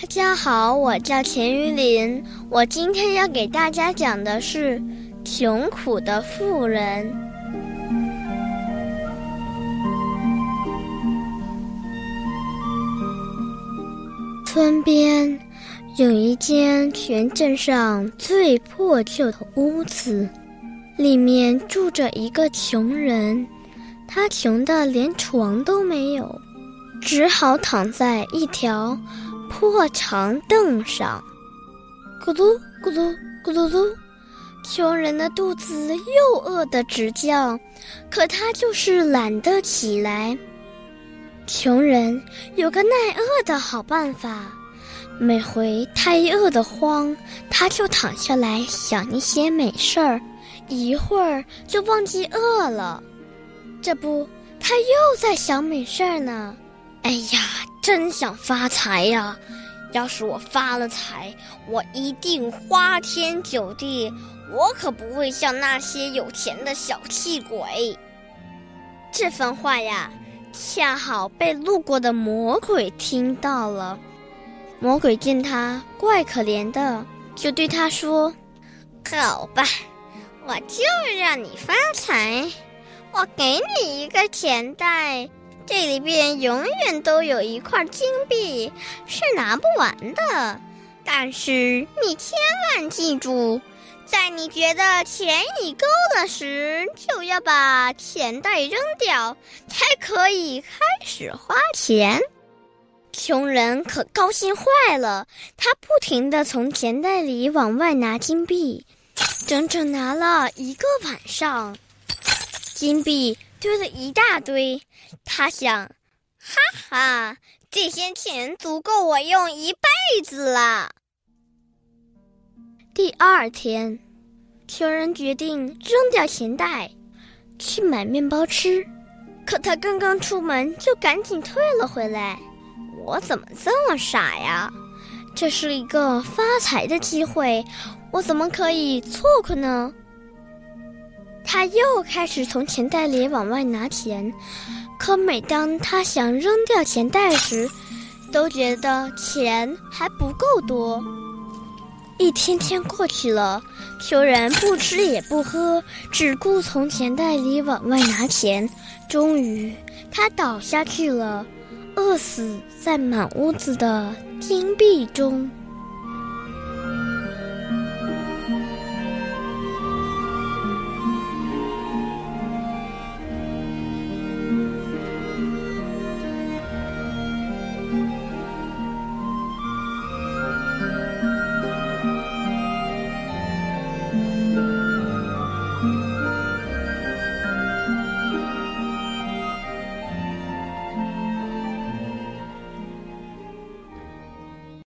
大家好，我叫钱玉林。我今天要给大家讲的是穷苦的富人。村边有一间全镇上最破旧的屋子，里面住着一个穷人，他穷的连床都没有，只好躺在一条。破长凳上，咕噜咕噜咕噜噜，穷人的肚子又饿得直叫，可他就是懒得起来。穷人有个耐饿的好办法，每回他一饿得慌，他就躺下来想一些美事儿，一会儿就忘记饿了。这不，他又在想美事儿呢。哎呀！真想发财呀！要是我发了财，我一定花天酒地，我可不会像那些有钱的小气鬼。这番话呀，恰好被路过的魔鬼听到了。魔鬼见他怪可怜的，就对他说：“好吧，我就让你发财，我给你一个钱袋。”这里边永远都有一块金币，是拿不完的。但是你千万记住，在你觉得钱已够了时，就要把钱袋扔掉，才可以开始花钱。穷人可高兴坏了，他不停地从钱袋里往外拿金币，整整拿了一个晚上。金币。堆了一大堆，他想，哈哈，这些钱足够我用一辈子了。第二天，穷人决定扔掉钱袋，去买面包吃。可他刚刚出门，就赶紧退了回来。我怎么这么傻呀？这是一个发财的机会，我怎么可以错过呢？他又开始从钱袋里往外拿钱，可每当他想扔掉钱袋时，都觉得钱还不够多。一天天过去了，穷人不吃也不喝，只顾从钱袋里往外拿钱。终于，他倒下去了，饿死在满屋子的金币中。